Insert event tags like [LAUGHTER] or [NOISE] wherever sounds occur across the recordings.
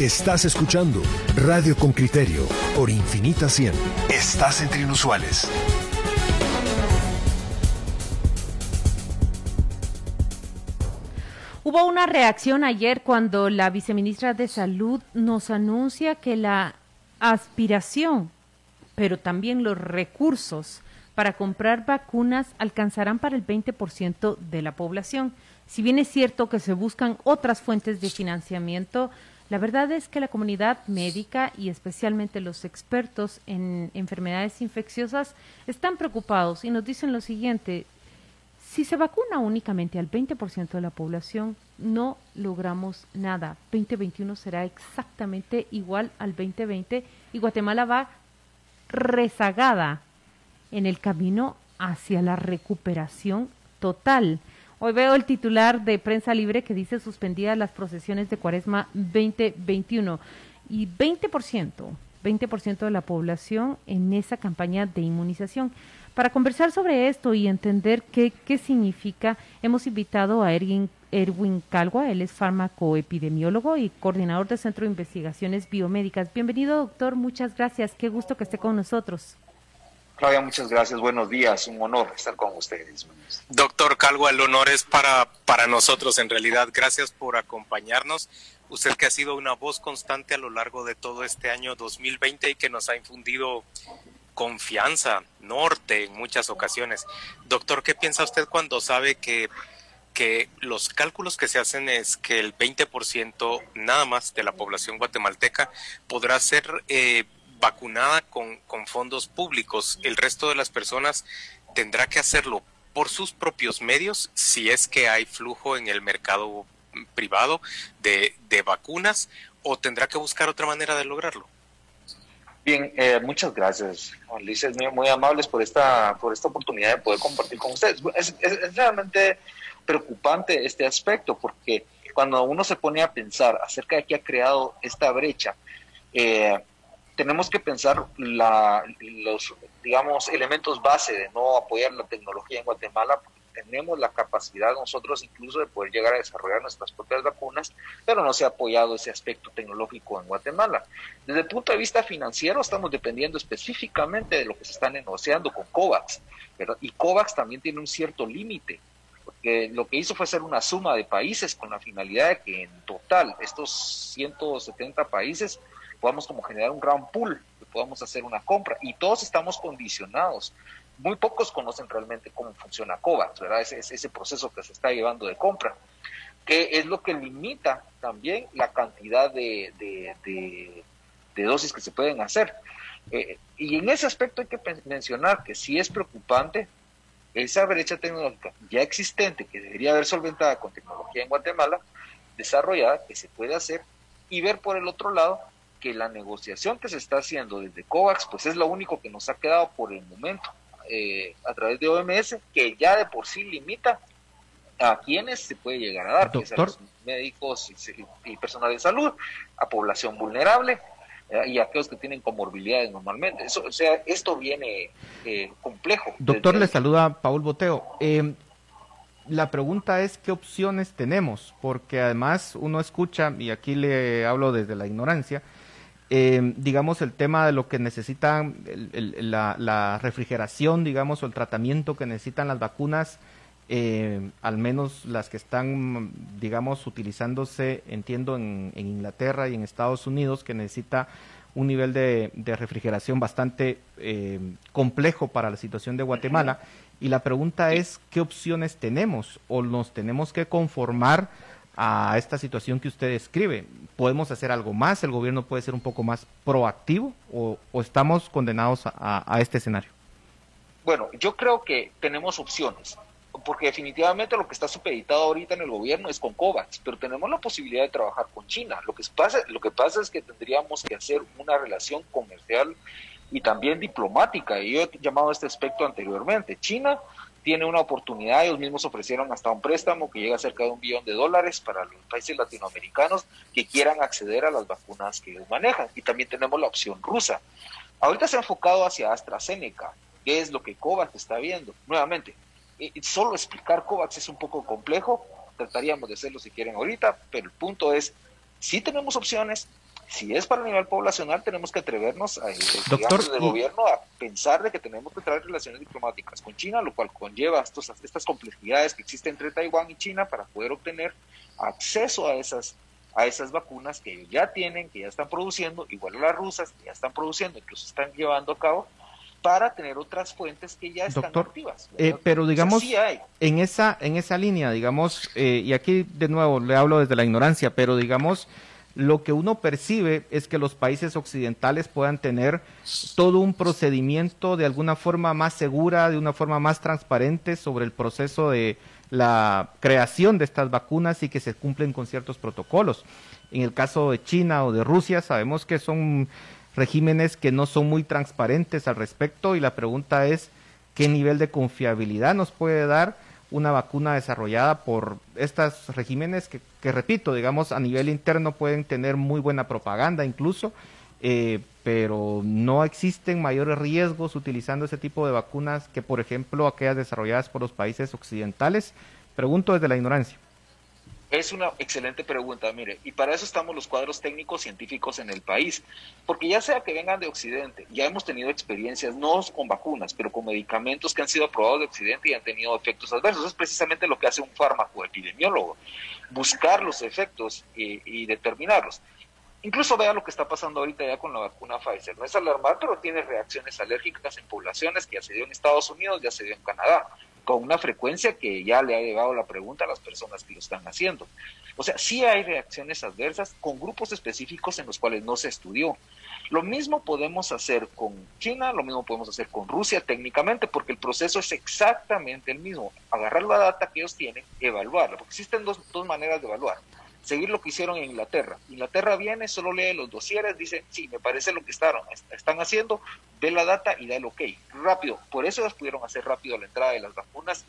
Estás escuchando Radio con Criterio por Infinita 100. Estás entre inusuales. Hubo una reacción ayer cuando la viceministra de Salud nos anuncia que la aspiración, pero también los recursos para comprar vacunas alcanzarán para el 20% de la población. Si bien es cierto que se buscan otras fuentes de financiamiento, la verdad es que la comunidad médica y especialmente los expertos en enfermedades infecciosas están preocupados y nos dicen lo siguiente, si se vacuna únicamente al 20% de la población, no logramos nada. 2021 será exactamente igual al 2020 y Guatemala va rezagada en el camino hacia la recuperación total. Hoy veo el titular de Prensa Libre que dice suspendidas las procesiones de Cuaresma 2021 y 20%, 20% de la población en esa campaña de inmunización. Para conversar sobre esto y entender qué, qué significa, hemos invitado a Erwin, Erwin Calgua, él es farmacoepidemiólogo y coordinador del Centro de Investigaciones Biomédicas. Bienvenido, doctor, muchas gracias, qué gusto que esté con nosotros. Claudia, muchas gracias. Buenos días. Un honor estar con ustedes. Doctor Calvo, el honor es para, para nosotros en realidad. Gracias por acompañarnos. Usted que ha sido una voz constante a lo largo de todo este año 2020 y que nos ha infundido confianza, norte en muchas ocasiones. Doctor, ¿qué piensa usted cuando sabe que, que los cálculos que se hacen es que el 20% nada más de la población guatemalteca podrá ser eh, vacunada con, con fondos públicos. El resto de las personas tendrá que hacerlo por sus propios medios si es que hay flujo en el mercado privado de, de vacunas o tendrá que buscar otra manera de lograrlo. Bien, eh, muchas gracias, Luis. muy, muy, amables por esta, por esta oportunidad de poder compartir con ustedes. Es, es, es, realmente preocupante este aspecto porque cuando uno se pone a pensar acerca de qué ha creado esta brecha, eh, tenemos que pensar la, los, digamos, elementos base de no apoyar la tecnología en Guatemala, porque tenemos la capacidad nosotros incluso de poder llegar a desarrollar nuestras propias vacunas, pero no se ha apoyado ese aspecto tecnológico en Guatemala. Desde el punto de vista financiero, estamos dependiendo específicamente de lo que se está negociando con COVAX, y COVAX también tiene un cierto límite, porque lo que hizo fue hacer una suma de países con la finalidad de que en total estos 170 países podamos como generar un gran pool, que podamos hacer una compra y todos estamos condicionados. Muy pocos conocen realmente cómo funciona COVAX, ¿verdad? Ese, ese proceso que se está llevando de compra, que es lo que limita también la cantidad de, de, dosis que se pueden hacer. Eh, y en ese aspecto hay que mencionar que sí es preocupante esa brecha tecnológica ya existente que debería haber solventada con tecnología en Guatemala, desarrollada, que se puede hacer, y ver por el otro lado que la negociación que se está haciendo desde COVAX, pues es lo único que nos ha quedado por el momento eh, a través de OMS, que ya de por sí limita a quienes se puede llegar a dar, a los médicos y, personal de salud, a población vulnerable eh, y a aquellos que tienen comorbilidades normalmente. Eso, o sea, esto viene eh, complejo. Doctor, le saluda Paul Boteo. la pregunta es qué opciones tenemos, porque además uno escucha, y aquí le hablo desde la ignorancia, eh, digamos, el tema de lo que necesitan, la, refrigeración, digamos, o el tratamiento que necesitan las vacunas, eh, al menos las que están, digamos, utilizándose, entiendo, en, Inglaterra y en Estados Unidos, que necesita un nivel de, refrigeración bastante eh, complejo para la situación de Guatemala. Y la pregunta es, ¿qué opciones tenemos? ¿O nos tenemos que conformar a esta situación que usted describe? ¿Podemos hacer algo más? ¿El gobierno puede ser un poco más proactivo o, estamos condenados a, este escenario? Bueno, yo creo que tenemos opciones, porque definitivamente lo que está supeditado ahorita en el gobierno es con COVAX, pero tenemos la posibilidad de trabajar con China. Lo que pasa, lo que pasa es que tendríamos que hacer una relación comercial y también diplomática, y yo he llamado a este aspecto anteriormente. China tiene una oportunidad, ellos mismos ofrecieron hasta un préstamo que llega a cerca de un billón de dólares para los países latinoamericanos que quieran acceder a las vacunas que ellos manejan. Y también tenemos la opción rusa. Ahorita se ha enfocado hacia AstraZeneca, que es lo que COVAX está viendo. Nuevamente, solo explicar COVAX es un poco complejo, trataríamos de hacerlo si quieren ahorita, pero el punto es, si tenemos opciones, si es para el nivel poblacional, tenemos que atrevernos a, Doctor, desde gobierno a pensar de que tenemos que traer relaciones diplomáticas con China, lo cual conlleva estos, estas complejidades que existen entre Taiwán y China para poder obtener acceso a esas a esas vacunas que ya tienen, que ya están produciendo, igual a las rusas, que ya están produciendo, incluso están llevando a cabo, para tener otras fuentes que ya están activas. Eh, pero digamos, en esa en esa línea, digamos, eh, y aquí de nuevo le hablo desde la ignorancia, pero digamos, lo que uno percibe es que los países occidentales puedan tener todo un procedimiento de alguna forma más segura, de una forma más transparente sobre el proceso de la creación de estas vacunas y que se cumplen con ciertos protocolos. En el caso de China o de Rusia sabemos que son regímenes que no son muy transparentes al respecto y la pregunta es qué nivel de confiabilidad nos puede dar una vacuna desarrollada por estos regímenes que, repito, digamos, a nivel interno pueden tener muy buena propaganda incluso, eh, pero no existen mayores riesgos utilizando ese tipo de vacunas que, por ejemplo, aquellas desarrolladas por los países occidentales. Pregunto desde la ignorancia. Es una excelente pregunta, mire, y para eso estamos los cuadros técnicos científicos en el país, porque ya sea que vengan de Occidente, ya hemos tenido experiencias, no con vacunas, pero con medicamentos que han sido aprobados de Occidente y han tenido efectos adversos. es precisamente lo que hace un fármaco epidemiólogo, buscar los efectos y, determinarlos. Incluso vea lo que está pasando ahorita ya con la vacuna Pfizer. No es alarmar, pero tiene reacciones alérgicas en poblaciones que ya se dio en Estados Unidos, ya se dio en Canadá con una frecuencia que ya le ha llegado la pregunta a las personas que lo están haciendo. O sea, sí hay reacciones adversas con grupos específicos en los cuales no se estudió. Lo mismo podemos hacer con China, lo mismo podemos hacer con Rusia técnicamente, porque el proceso es exactamente el mismo. Agarrar la data que ellos tienen, evaluarla, porque existen dos, dos maneras de evaluar seguir lo que hicieron en Inglaterra. Inglaterra viene, solo lee los dosieres, dice, sí, me parece lo que están, están haciendo, ve la data y da el ok. Rápido, por eso ellos pudieron hacer rápido la entrada de las vacunas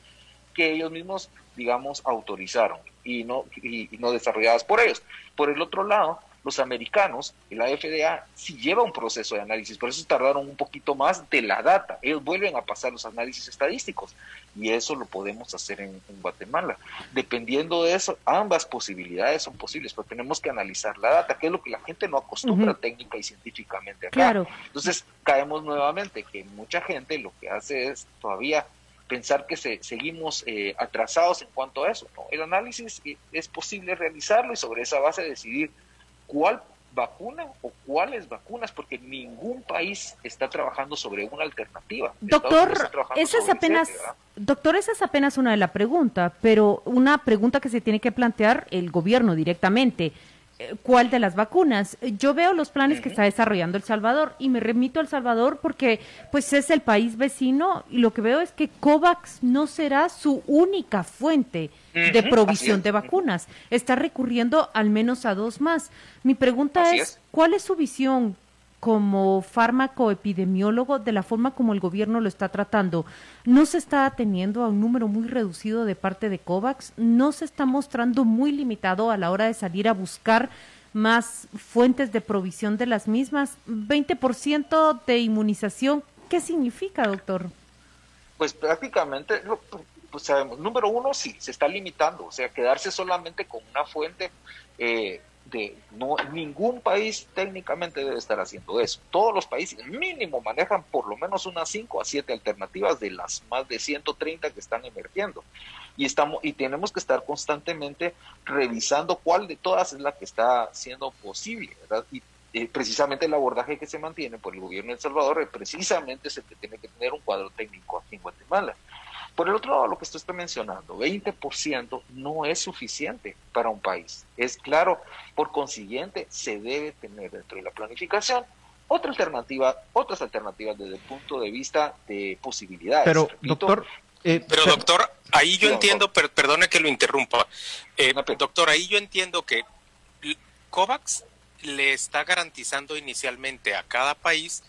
que ellos mismos, digamos, autorizaron y no, y no desarrolladas por ellos. Por el otro lado, los americanos, la FDA, sí lleva un proceso de análisis, por eso tardaron un poquito más de la data. Ellos vuelven a pasar los análisis estadísticos y eso lo podemos hacer en, Guatemala. Dependiendo de eso, ambas posibilidades son posibles, pero tenemos que analizar la data, que es lo que la gente no acostumbra técnica y científicamente acá. Claro. Entonces, caemos nuevamente que mucha gente lo que hace es todavía pensar que se, seguimos eh, atrasados en cuanto a eso. El análisis eh, es posible realizarlo y sobre esa base decidir cuál vacuna o cuáles vacunas, porque ningún país está trabajando sobre una alternativa. Doctor, esa es apenas, doctor, esa es apenas una de las preguntas, pero una pregunta que se tiene que plantear el gobierno directamente cuál de las vacunas. Yo veo los planes que está desarrollando El Salvador y me remito a El Salvador porque pues es el país vecino y lo que veo es que COVAX no será su única fuente de provisión de vacunas. Está recurriendo al menos a dos más. Mi pregunta es, ¿cuál es su visión como fármaco epidemiólogo de la forma como el gobierno lo está tratando. No se está atendiendo a un número muy reducido de parte de COVAX, no se está mostrando muy limitado a la hora de salir a buscar más fuentes de provisión de las mismas. 20% de inmunización, ¿qué significa, doctor? Pues prácticamente, pues sabemos, número uno, sí, se está limitando, o sea, quedarse solamente con una fuente eh, no ningún país técnicamente debe estar haciendo eso. Todos los países mínimo manejan por lo menos unas 5 a 7 alternativas de las más de 130 que están emergiendo. Y estamos y tenemos que estar constantemente revisando cuál de todas es la que está siendo posible, Y eh, precisamente el abordaje que se mantiene por el gobierno de El Salvador precisamente es el que tiene que tener un cuadro técnico aquí en Guatemala. Por el otro lado, lo que usted está mencionando, 20% no es suficiente para un país. Es claro, por consiguiente, se debe tener dentro de la planificación otra alternativa, otras alternativas desde el punto de vista de posibilidades. Pero, doctor, eh, pero doctor, ahí yo entiendo, perdone que lo interrumpa, eh, doctor, ahí yo entiendo que COVAX le está garantizando inicialmente a cada país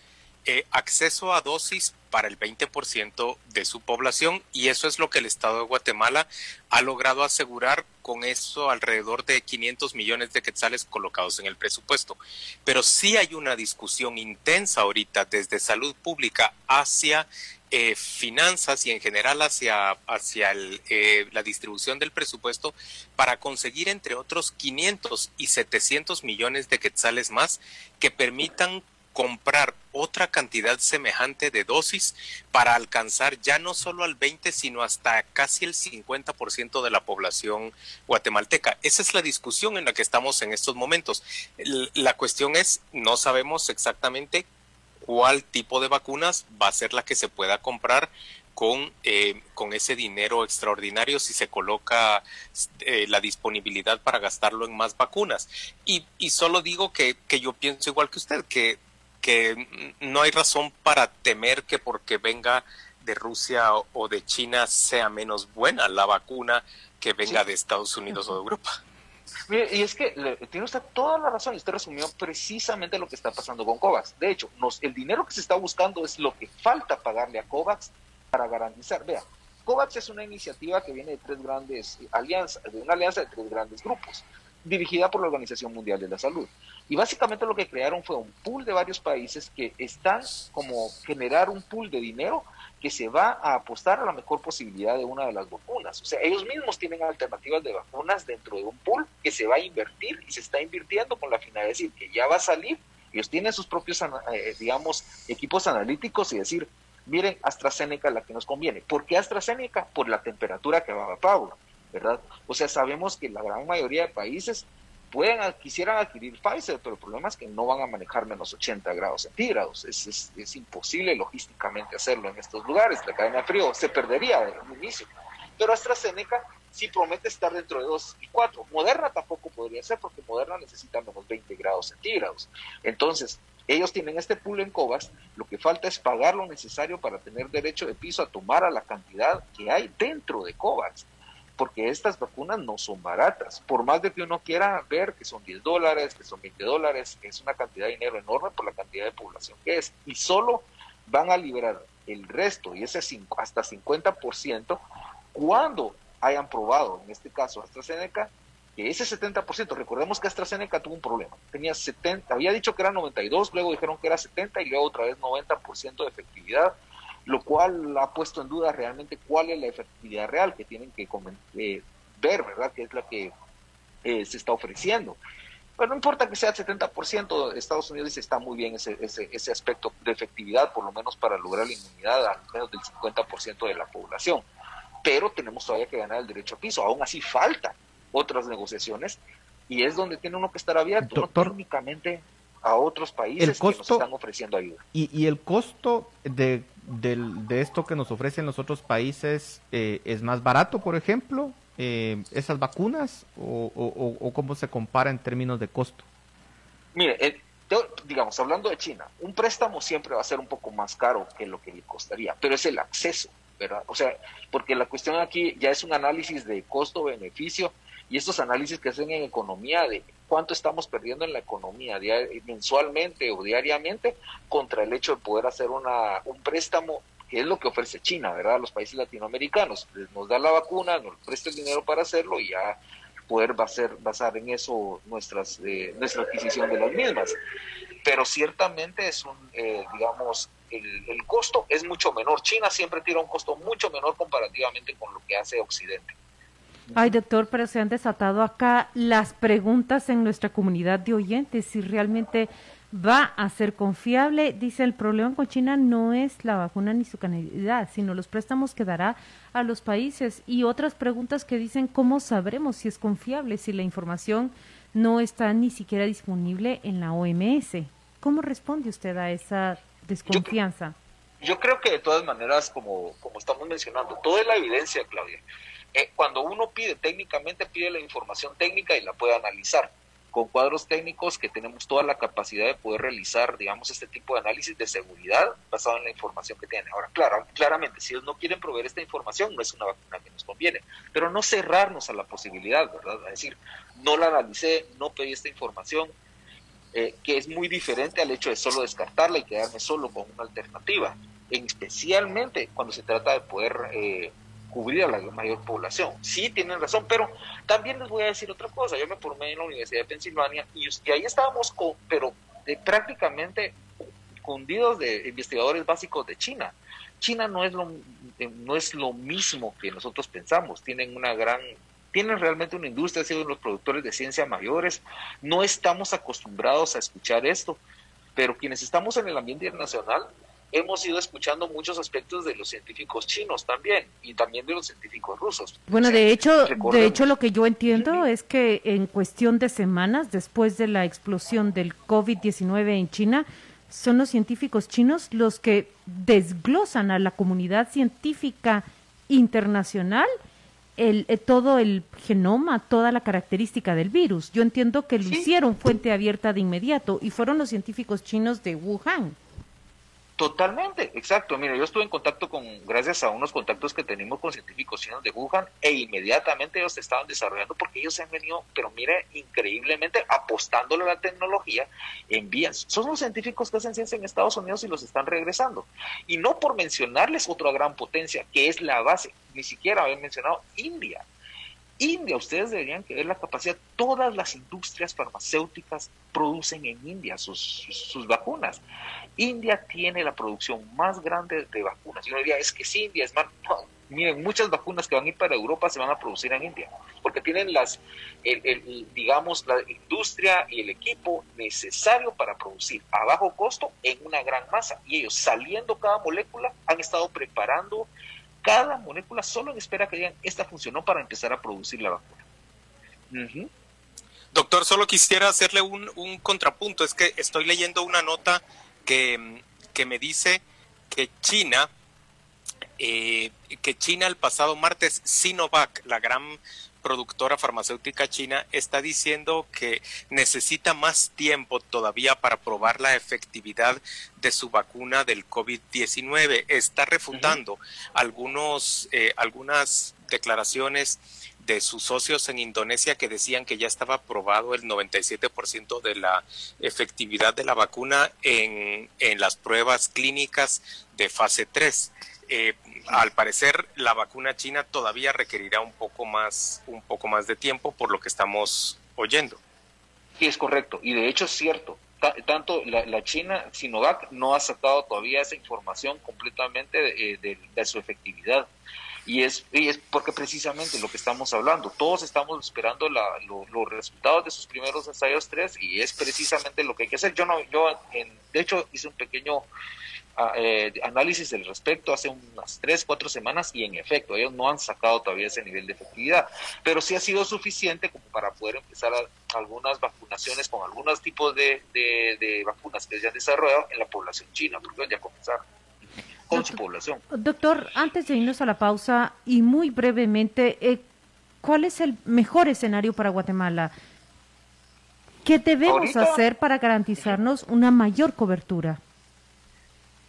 eh, acceso a dosis para el 20% de su población y eso es lo que el Estado de Guatemala ha logrado asegurar con eso alrededor de 500 millones de quetzales colocados en el presupuesto. Pero sí hay una discusión intensa ahorita desde salud pública hacia eh, finanzas y en general hacia, hacia eh, la distribución del presupuesto para conseguir entre otros 500 y 700 millones de quetzales más que permitan comprar otra cantidad semejante de dosis para alcanzar ya no solo al 20, sino hasta casi el 50% de la población guatemalteca. Esa es la discusión en la que estamos en estos momentos. La cuestión es, no sabemos exactamente cuál tipo de vacunas va a ser la que se pueda comprar con, eh, con ese dinero extraordinario si se coloca eh, la disponibilidad para gastarlo en más vacunas. Y, y solo digo que, que yo pienso igual que usted, que que no hay razón para temer que porque venga de Rusia o de China sea menos buena la vacuna que venga de Estados Unidos o de Europa. y es que tiene usted toda la razón, usted resumió precisamente lo que está pasando con COVAX. De hecho, nos, el dinero que se está buscando es lo que falta pagarle a COVAX para garantizar. Vea, COVAX es una iniciativa que viene de tres grandes alianzas, de una alianza de tres grandes grupos, dirigida por la Organización Mundial de la Salud. Y básicamente lo que crearon fue un pool de varios países que están como generar un pool de dinero que se va a apostar a la mejor posibilidad de una de las vacunas. O sea, ellos mismos tienen alternativas de vacunas dentro de un pool que se va a invertir y se está invirtiendo con la finalidad de decir que ya va a salir. Ellos tienen sus propios, eh, digamos, equipos analíticos y decir, miren, AstraZeneca es la que nos conviene. ¿Por qué AstraZeneca? Por la temperatura que va a Pablo, ¿verdad? O sea, sabemos que la gran mayoría de países pueden, quisieran adquirir Pfizer, pero el problema es que no van a manejar menos 80 grados centígrados. Es, es, imposible logísticamente hacerlo en estos lugares. La cadena de frío se perdería en un inicio. Pero AstraZeneca sí promete estar dentro de 2 y 4. Moderna tampoco podría ser porque Moderna necesita menos 20 grados centígrados. Entonces, ellos tienen este pool en COVAX, lo que falta es pagar lo necesario para tener derecho de piso a tomar a la cantidad que hay dentro de COVAX porque estas vacunas no son baratas. Por más de que uno quiera ver que son 10 dólares, que son 20 dólares, es una cantidad de dinero enorme por la cantidad de población que es. Y solo van a liberar el resto, y ese hasta 50%, cuando hayan probado, en este caso AstraZeneca, que ese 70%, recordemos que AstraZeneca tuvo un problema, tenía 70, había dicho que era 92, luego dijeron que era 70 y luego otra vez 90% de efectividad lo cual ha puesto en duda realmente cuál es la efectividad real que tienen que eh, ver, ¿verdad? Que es la que eh, se está ofreciendo. Pero no importa que sea el 70%, Estados Unidos dice está muy bien ese, ese, ese aspecto de efectividad, por lo menos para lograr la inmunidad al menos del 50% de la población. Pero tenemos todavía que ganar el derecho a piso. Aún así faltan otras negociaciones y es donde tiene uno que estar abierto. Doctor, técnicamente a otros países que nos están ofreciendo ayuda. Y, y el costo de de esto que nos ofrecen los otros países eh, es más barato, por ejemplo, eh, esas vacunas, o, cómo se compara en términos de costo? Mire, eh, digamos, hablando de China, un préstamo siempre va a ser un poco más caro que lo que le costaría, pero es el acceso, ¿verdad? O sea, porque la cuestión aquí ya es un análisis de costo-beneficio y estos análisis que hacen en economía de cuánto estamos perdiendo en la economía mensualmente o diariamente contra el hecho de poder hacer una, un préstamo que es lo que ofrece China, ¿verdad? Los países latinoamericanos. Nos da la vacuna, nos presta el dinero para hacerlo y ya poder basar, basar en eso nuestras, eh, nuestra adquisición de las mismas. Pero ciertamente es un, eh, digamos, el, el costo es mucho menor. China siempre tira un costo mucho menor comparativamente con lo que hace Occidente. Ay, doctor, pero se han desatado acá las preguntas en nuestra comunidad de oyentes si realmente va a ser confiable. Dice, el problema con China no es la vacuna ni su calidad, sino los préstamos que dará a los países. Y otras preguntas que dicen, ¿cómo sabremos si es confiable si la información no está ni siquiera disponible en la OMS? ¿Cómo responde usted a esa desconfianza? Yo, creo que de todas maneras, como, como estamos mencionando, toda la evidencia, Claudia, eh, cuando uno pide técnicamente, pide la información técnica y la puede analizar. Con cuadros técnicos que tenemos toda la capacidad de poder realizar, digamos, este tipo de análisis de seguridad basado en la información que tienen. Ahora, claro, claramente, si ellos no quieren proveer esta información, no es una vacuna que nos conviene, pero no cerrarnos a la posibilidad, ¿verdad? Es decir, no la analicé, no pedí esta información, eh, que es muy diferente al hecho de solo descartarla y quedarme solo con una alternativa. especialmente cuando se trata de poder eh, cubrir a la mayor población. Sí, tienen razón, pero también les voy a decir otra cosa. Yo me formé en la Universidad de Pensilvania y, ahí estábamos, con, pero eh, prácticamente cundidos de investigadores básicos de China. China no es lo eh, no es lo mismo que nosotros pensamos. Tienen una gran tienen realmente una industria, han sido los productores de ciencia mayores. No estamos acostumbrados a escuchar esto, pero quienes estamos en el ambiente internacional hemos ido escuchando muchos aspectos de los científicos chinos también y también de los científicos rusos. Bueno, de hecho, de hecho lo que yo entiendo es que en cuestión de semanas después de la explosión del COVID-19 en China, son los científicos chinos los que desglosan a la comunidad científica internacional el, eh, todo el genoma, toda la característica del virus. Yo entiendo que lo hicieron fuente abierta de inmediato y fueron los científicos chinos de Wuhan. Totalmente, exacto. Mira, yo estuve en contacto con, gracias a unos contactos que tenemos con científicos chinos de Wuhan, e inmediatamente ellos estaban desarrollando, porque ellos se han venido, pero mire, increíblemente apostándole a la tecnología, envían. Son los científicos que hacen ciencia en Estados Unidos y los están regresando. Y no por mencionarles otra gran potencia, que es la base, ni siquiera había mencionado India. India, ustedes deberían ver la capacidad, todas las industrias farmacéuticas producen en India sus, sus, vacunas. India tiene la producción más grande de vacunas. Yo diría, es que sí, India es más... [LAUGHS] miren, muchas vacunas que van a ir para Europa se van a producir en India, porque tienen las, el, digamos, la industria y el equipo necesario para producir a bajo costo en una gran masa. Y ellos, saliendo cada molécula, han estado preparando cada molécula solo en espera que digan, esta funcionó para empezar a producir la vacuna. Doctor, solo quisiera hacerle un, contrapunto. Es que estoy leyendo una nota que, que me dice que China, eh, que China el pasado martes, Sinovac, la gran productora farmacéutica china está diciendo que necesita más tiempo todavía para probar la efectividad de su vacuna del COVID-19. Está refutando algunos, eh, algunas declaraciones de sus socios en Indonesia que decían que ya estaba probado el 97% de la efectividad de la vacuna en, en las pruebas clínicas de fase 3. Eh, al parecer la vacuna china todavía requerirá un poco más, un poco más de tiempo por lo que estamos oyendo. Sí, es correcto. Y de hecho es cierto. tanto la, China, Sinovac, no ha sacado todavía esa información completamente de, eh, su efectividad. Y es, es porque precisamente lo que estamos hablando, todos estamos esperando los resultados de sus primeros ensayos 3 y es precisamente lo que hay que hacer. Yo no, yo de hecho hice un pequeño eh, análisis del respecto hace unas tres, cuatro semanas y en efecto, ellos no han sacado todavía ese nivel de efectividad, pero sí ha sido suficiente como para poder empezar algunas vacunaciones con algunos tipos de, vacunas que se han desarrollado en la población china, porque ya comenzaron con su población. Doctor, antes de irnos a la pausa y muy brevemente, eh, ¿cuál es el mejor escenario para Guatemala? ¿Qué debemos hacer para garantizarnos una mayor cobertura?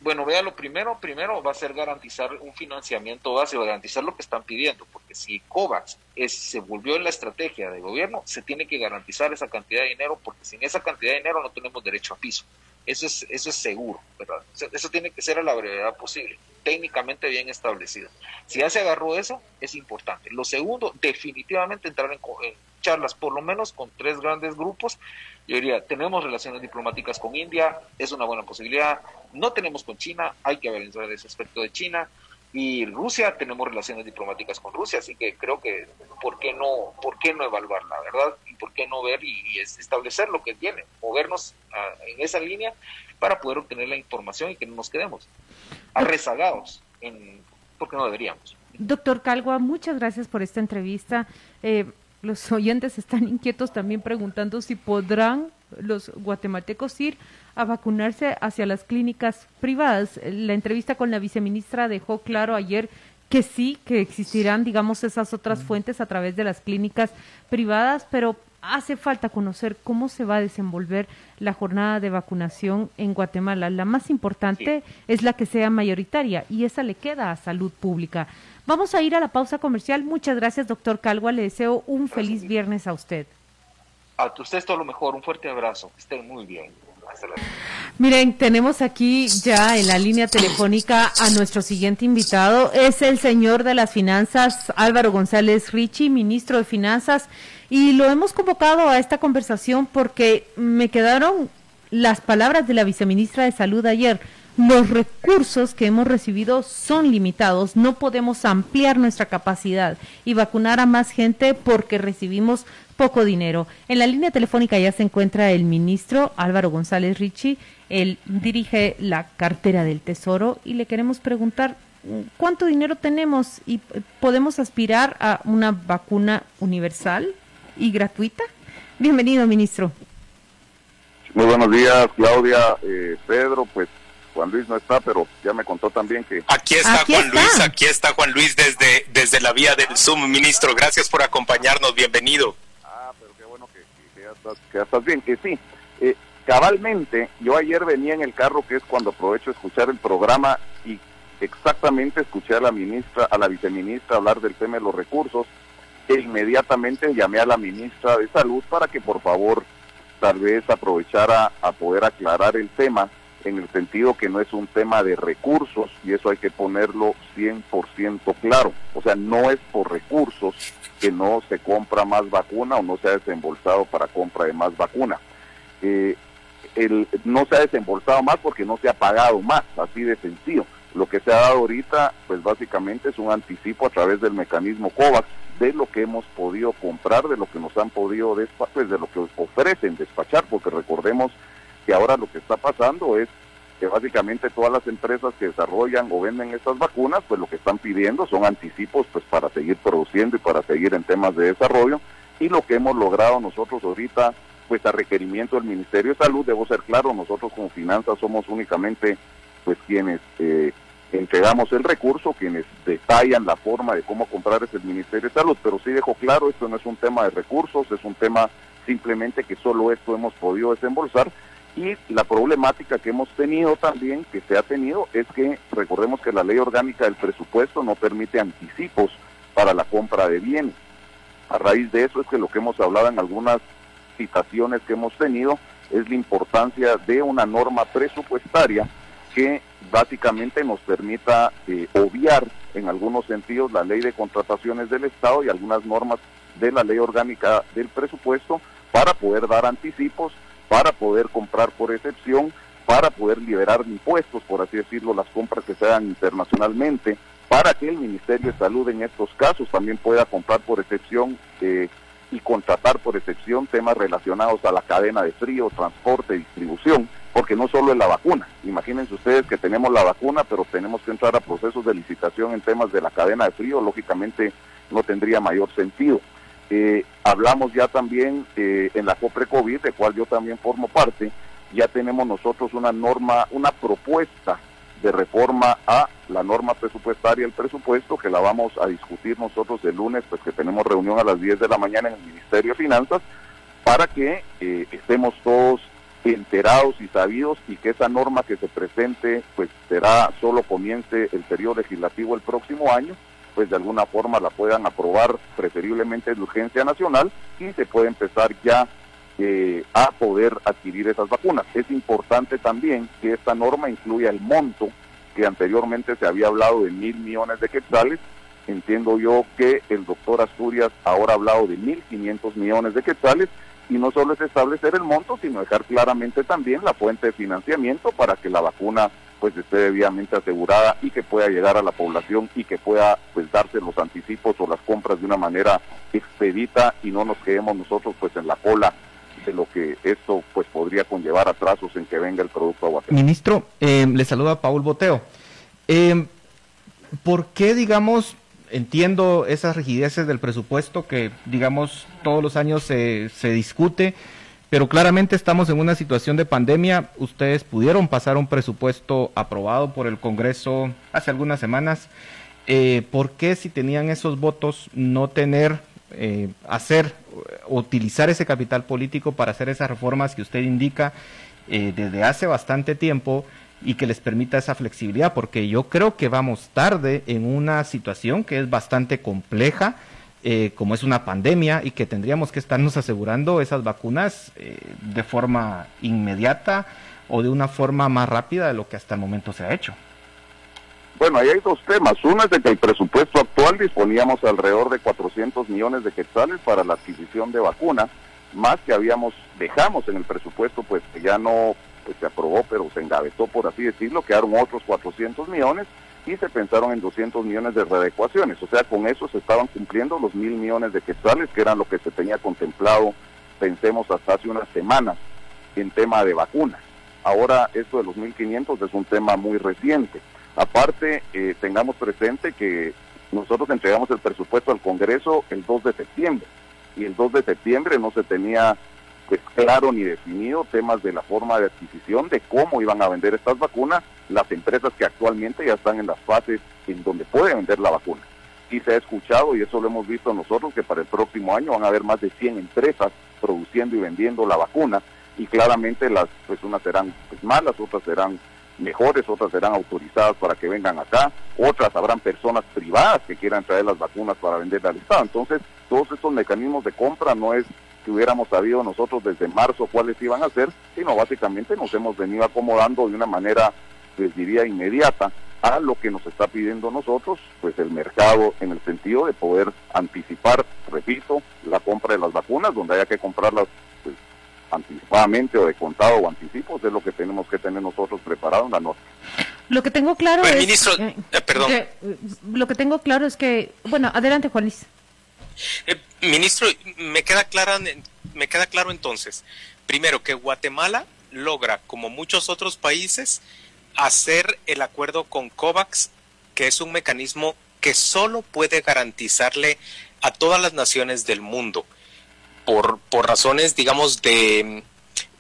Bueno, vea, lo primero, primero va a ser garantizar un financiamiento básico, garantizar lo que están pidiendo, porque si COVAX es, se volvió en la estrategia de gobierno, se tiene que garantizar esa cantidad de dinero, porque sin esa cantidad de dinero no tenemos derecho a piso. Eso es, eso es seguro, ¿verdad? Eso tiene que ser a la brevedad posible, técnicamente bien establecido. Si ya se agarró eso, es importante. Lo segundo, definitivamente entrar en, en charlas, por lo menos con tres grandes grupos. Yo diría, tenemos relaciones diplomáticas con India, es una buena posibilidad. No tenemos con China, hay que avanzar ese aspecto de China. Y Rusia, tenemos relaciones diplomáticas con Rusia, así que creo que, ¿por qué no, por qué no evaluarla, verdad? Y por qué no ver y, establecer lo que tiene, movernos en esa línea para poder obtener la información y que no nos quedemos rezagados, en, porque no deberíamos. Doctor Calgua, muchas gracias por esta entrevista. Eh, los oyentes están inquietos también preguntando si podrán los guatemaltecos ir a vacunarse hacia las clínicas privadas. La entrevista con la viceministra dejó claro ayer que sí, que existirán, digamos, esas otras fuentes a través de las clínicas privadas, pero hace falta conocer cómo se va a desenvolver la jornada de vacunación en Guatemala. La más importante es la que sea mayoritaria y esa le queda a salud pública. Vamos a ir a la pausa comercial. Muchas gracias, doctor Calgua. Le deseo un feliz viernes a usted. A usted todo lo mejor. Un fuerte abrazo. Que estén muy bien. Miren, tenemos aquí ya en la línea telefónica a nuestro siguiente invitado. Es el señor de las finanzas, Álvaro González Richie, ministro de Finanzas. Y lo hemos convocado a esta conversación porque me quedaron las palabras de la viceministra de Salud ayer. Los recursos que hemos recibido son limitados, no podemos ampliar nuestra capacidad y vacunar a más gente porque recibimos poco dinero. En la línea telefónica ya se encuentra el ministro Álvaro González Ricci. Él dirige la cartera del Tesoro y le queremos preguntar cuánto dinero tenemos y podemos aspirar a una vacuna universal y gratuita. Bienvenido, ministro. Muy buenos días, Claudia, eh, Pedro. Pues Juan Luis no está, pero ya me contó también que... Aquí está Juan Luis, aquí está Juan Luis desde, desde la vía del Zoom, ministro. Gracias por acompañarnos, bienvenido. Ah, pero qué bueno que, ya, estás, bien, que sí. Eh, cabalmente, yo ayer venía en el carro, que es cuando aprovecho escuchar el programa, y exactamente escuché a la ministra, a la viceministra hablar del tema de los recursos, inmediatamente llamé a la ministra de Salud para que por favor tal vez aprovechara a poder aclarar el tema en el sentido que no es un tema de recursos y eso hay que ponerlo 100% claro. O sea, no es por recursos que no se compra más vacuna o no se ha desembolsado para compra de más vacuna. Eh, el, no se ha desembolsado más porque no se ha pagado más, así de sencillo. Lo que se ha dado ahorita, pues básicamente es un anticipo a través del mecanismo COVAX de lo que hemos podido comprar, de lo que nos han podido despachar, pues de lo que ofrecen despachar, porque recordemos que ahora lo que está pasando es que básicamente todas las empresas que desarrollan o venden estas vacunas, pues lo que están pidiendo son anticipos pues para seguir produciendo y para seguir en temas de desarrollo. Y lo que hemos logrado nosotros ahorita, pues a requerimiento del Ministerio de Salud, debo ser claro, nosotros como finanzas somos únicamente pues quienes eh, entregamos el recurso, quienes detallan la forma de cómo comprar es el Ministerio de Salud, pero sí dejo claro, esto no es un tema de recursos, es un tema simplemente que solo esto hemos podido desembolsar y la problemática que hemos tenido también, que se ha tenido, es que recordemos que la ley orgánica del presupuesto no permite anticipos para la compra de bienes. A raíz de eso es que lo que hemos hablado en algunas citaciones que hemos tenido es la importancia de una norma presupuestaria que básicamente nos permita eh, obviar en algunos sentidos la ley de contrataciones del Estado y algunas normas de la ley orgánica del presupuesto para poder dar anticipos para poder comprar por excepción, para poder liberar impuestos, por así decirlo, las compras que se hagan internacionalmente, para que el Ministerio de Salud en estos casos también pueda comprar por excepción eh, y contratar por excepción temas relacionados a la cadena de frío, transporte, distribución, porque no solo es la vacuna. Imagínense ustedes que tenemos la vacuna, pero tenemos que entrar a procesos de licitación en temas de la cadena de frío, lógicamente no tendría mayor sentido. Eh, hablamos ya también eh, en la COPRE COVID, de cual yo también formo parte, ya tenemos nosotros una norma, una propuesta de reforma a la norma presupuestaria, el presupuesto, que la vamos a discutir nosotros el lunes, pues que tenemos reunión a las 10 de la mañana en el Ministerio de Finanzas, para que eh, estemos todos enterados y sabidos y que esa norma que se presente, pues será, solo comience el periodo legislativo el próximo año, pues de alguna forma la puedan aprobar preferiblemente de urgencia nacional y se puede empezar ya eh, a poder adquirir esas vacunas. Es importante también que esta norma incluya el monto que anteriormente se había hablado de mil millones de quetzales. Entiendo yo que el doctor Asturias ahora ha hablado de mil quinientos millones de quetzales y no solo es establecer el monto, sino dejar claramente también la fuente de financiamiento para que la vacuna pues esté debidamente asegurada y que pueda llegar a la población y que pueda pues darse los anticipos o las compras de una manera expedita y no nos quedemos nosotros pues en la cola de lo que esto pues podría conllevar atrasos en que venga el producto a Guatemala. Ministro, eh, le saluda Paul Boteo. Eh, ¿Por qué, digamos, entiendo esas rigideces del presupuesto que, digamos, todos los años se, se discute? pero claramente estamos en una situación de pandemia. Ustedes pudieron pasar un presupuesto aprobado por el Congreso hace algunas semanas. Eh, ¿Por qué si tenían esos votos no tener, eh, hacer, utilizar ese capital político para hacer esas reformas que usted indica eh, desde hace bastante tiempo y que les permita esa flexibilidad? Porque yo creo que vamos tarde en una situación que es bastante compleja eh, como es una pandemia y que tendríamos que estarnos asegurando esas vacunas eh, de forma inmediata o de una forma más rápida de lo que hasta el momento se ha hecho. Bueno, ahí hay dos temas. Uno es de que el presupuesto actual disponíamos alrededor de 400 millones de quetzales para la adquisición de vacunas, más que habíamos, dejamos en el presupuesto, pues que ya no pues, se aprobó, pero se engavetó, por así decirlo, quedaron otros 400 millones y se pensaron en 200 millones de readecuaciones. O sea, con eso se estaban cumpliendo los mil millones de quetzales, que eran lo que se tenía contemplado, pensemos, hasta hace unas semanas en tema de vacunas. Ahora, esto de los 1.500 es un tema muy reciente. Aparte, eh, tengamos presente que nosotros entregamos el presupuesto al Congreso el 2 de septiembre y el 2 de septiembre no se tenía pues claro ni definido temas de la forma de adquisición, de cómo iban a vender estas vacunas las empresas que actualmente ya están en las fases en donde pueden vender la vacuna. Y se ha escuchado, y eso lo hemos visto nosotros, que para el próximo año van a haber más de 100 empresas produciendo y vendiendo la vacuna, y claramente las, pues unas serán pues, malas, otras serán mejores, otras serán autorizadas para que vengan acá, otras habrán personas privadas que quieran traer las vacunas para vender al Estado. Entonces, todos estos mecanismos de compra no es que hubiéramos sabido nosotros desde marzo cuáles iban a ser, sino básicamente nos hemos venido acomodando de una manera, les diría, inmediata a lo que nos está pidiendo nosotros, pues el mercado en el sentido de poder anticipar, repito, la compra de las vacunas, donde haya que comprarlas anticipadamente o de contado o anticipos, es lo que tenemos que tener nosotros preparado en la norma. Lo que tengo claro Pues, es... ministro, eh, eh, perdón. que, lo que tengo claro es que... Bueno, adelante, Juan Luis. Eh, ministro, me queda clara, me queda claro entonces, primero que Guatemala logra, como muchos otros países, hacer el acuerdo con COVAX, que es un mecanismo que solo puede garantizarle a todas las naciones del mundo, por, por razones, digamos, de,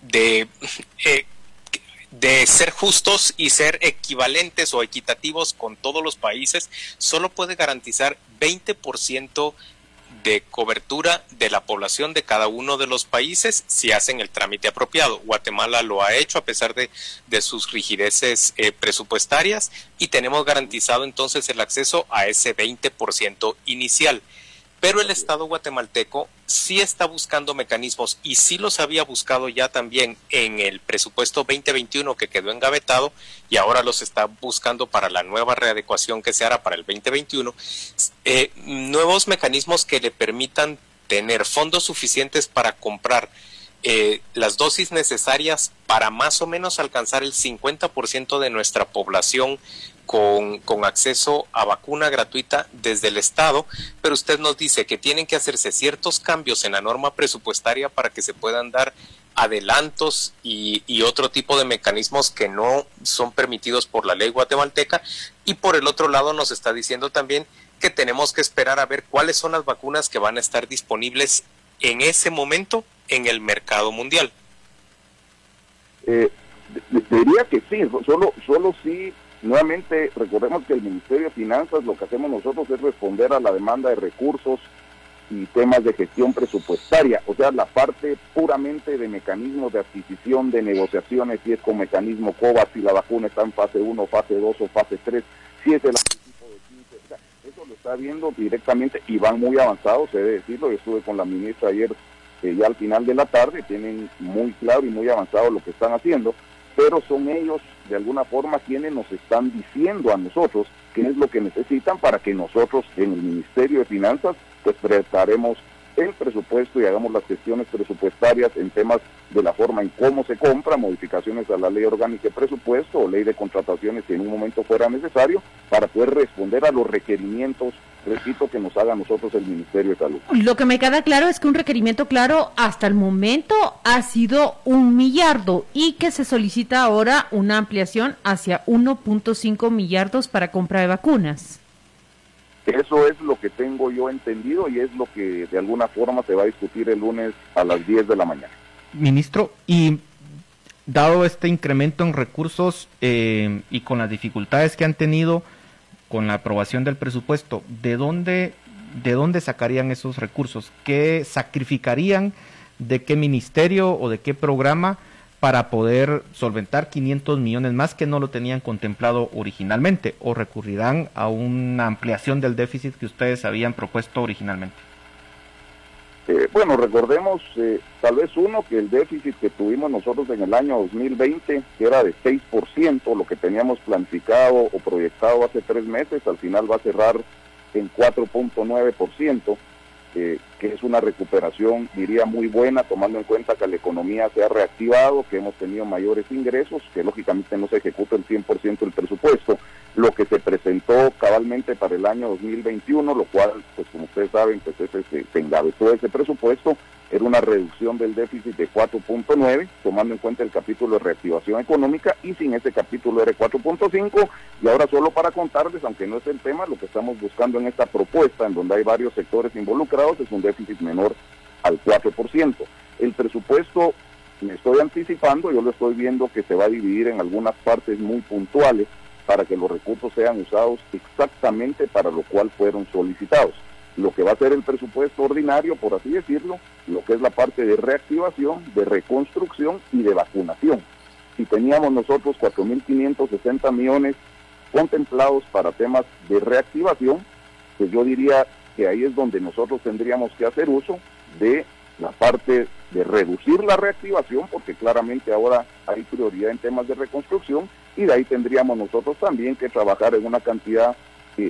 de, eh, de ser justos y ser equivalentes o equitativos con todos los países, solo puede garantizar 20% de cobertura de la población de cada uno de los países si hacen el trámite apropiado. Guatemala lo ha hecho a pesar de, de sus rigideces eh, presupuestarias y tenemos garantizado entonces el acceso a ese 20% inicial. Pero el Estado guatemalteco sí está buscando mecanismos y sí los había buscado ya también en el presupuesto 2021 que quedó engavetado y ahora los está buscando para la nueva readecuación que se hará para el 2021, eh, nuevos mecanismos que le permitan tener fondos suficientes para comprar eh, las dosis necesarias para más o menos alcanzar el 50% de nuestra población con, con, acceso a vacuna gratuita desde el Estado, pero usted nos dice que tienen que hacerse ciertos cambios en la norma presupuestaria para que se puedan dar adelantos y, otro tipo de mecanismos que no son permitidos por la ley guatemalteca. Y por el otro lado nos está diciendo también que tenemos que esperar a ver cuáles son las vacunas que van a estar disponibles en ese momento en el mercado mundial. Eh, diría que sí, solo, solo sí Nuevamente, recordemos que el Ministerio de Finanzas lo que hacemos nosotros es responder a la demanda de recursos y temas de gestión presupuestaria, o sea, la parte puramente de mecanismos de adquisición, de negociaciones, si es con mecanismo COVAX, si la vacuna está en fase 1, fase 2 o fase 3, si es el anticipo de 15, o sea, eso lo está viendo directamente y van muy avanzados, se debe decirlo, yo estuve con la ministra ayer eh, ya al final de la tarde, tienen muy claro y muy avanzado lo que están haciendo, pero son ellos de alguna forma quienes nos están diciendo a nosotros qué es lo que necesitan para que nosotros en el Ministerio de Finanzas pues preparemos el presupuesto y hagamos las gestiones presupuestarias en temas de la forma en cómo se compra, modificaciones a la ley orgánica de presupuesto o ley de contrataciones si en un momento fuera necesario, para poder responder a los requerimientos, repito, que nos haga nosotros el Ministerio de Salud. Lo que me queda claro es que un requerimiento claro hasta el momento ha sido un millardo y que se solicita ahora una ampliación hacia 1.5 millardos para compra de vacunas. Eso es lo que tengo yo entendido y es lo que de alguna forma se va a discutir el lunes a las 10 de la mañana. Ministro, y dado este incremento en recursos eh, y con las dificultades que han tenido con la aprobación del presupuesto, ¿de dónde, ¿de dónde sacarían esos recursos? ¿Qué sacrificarían? ¿De qué ministerio o de qué programa? Para poder solventar 500 millones más que no lo tenían contemplado originalmente o recurrirán a una ampliación del déficit que ustedes habían propuesto originalmente? Eh, bueno, recordemos eh, tal vez uno que el déficit que tuvimos nosotros en el año 2020, que era de 6%, lo que teníamos planificado o proyectado hace tres meses, al final va a cerrar en 4.9% que es una recuperación, diría, muy buena, tomando en cuenta que la economía se ha reactivado, que hemos tenido mayores ingresos, que lógicamente no se ejecuta el 100% del presupuesto, lo que se presentó cabalmente para el año 2021, lo cual, pues como ustedes saben, pues ese, se, se engabezó ese presupuesto, era una reducción del déficit de 4.9, tomando en cuenta el capítulo de reactivación económica, y sin ese capítulo era 4.5, y ahora solo para contarles, aunque no es el tema, lo que estamos buscando en esta propuesta, en donde hay varios sectores involucrados, es un déficit menor al 4%. El presupuesto, me estoy anticipando, yo lo estoy viendo que se va a dividir en algunas partes muy puntuales para que los recursos sean usados exactamente para lo cual fueron solicitados lo que va a ser el presupuesto ordinario, por así decirlo, lo que es la parte de reactivación, de reconstrucción y de vacunación. Si teníamos nosotros 4.560 millones contemplados para temas de reactivación, pues yo diría que ahí es donde nosotros tendríamos que hacer uso de la parte de reducir la reactivación, porque claramente ahora hay prioridad en temas de reconstrucción, y de ahí tendríamos nosotros también que trabajar en una cantidad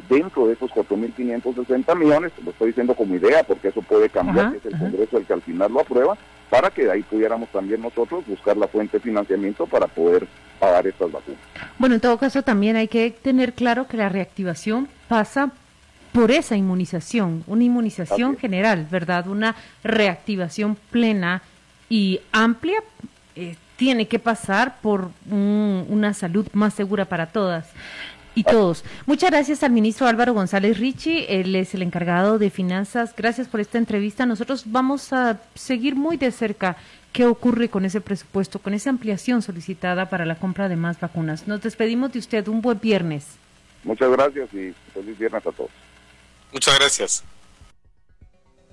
dentro de esos 4.560 millones, lo estoy diciendo como idea porque eso puede cambiar, es el Congreso el que al final lo aprueba, para que de ahí pudiéramos también nosotros buscar la fuente de financiamiento para poder pagar estas vacunas. Bueno, en todo caso también hay que tener claro que la reactivación pasa por esa inmunización, una inmunización general, ¿verdad? Una reactivación plena y amplia eh, tiene que pasar por una salud más segura para todas y todos. Muchas gracias al ministro Álvaro González Ricci, él es el encargado de finanzas. Gracias por esta entrevista. Nosotros vamos a seguir muy de cerca qué ocurre con ese presupuesto, con esa ampliación solicitada para la compra de más vacunas. Nos despedimos de usted. Un buen viernes. Muchas gracias y feliz viernes a todos. Muchas gracias.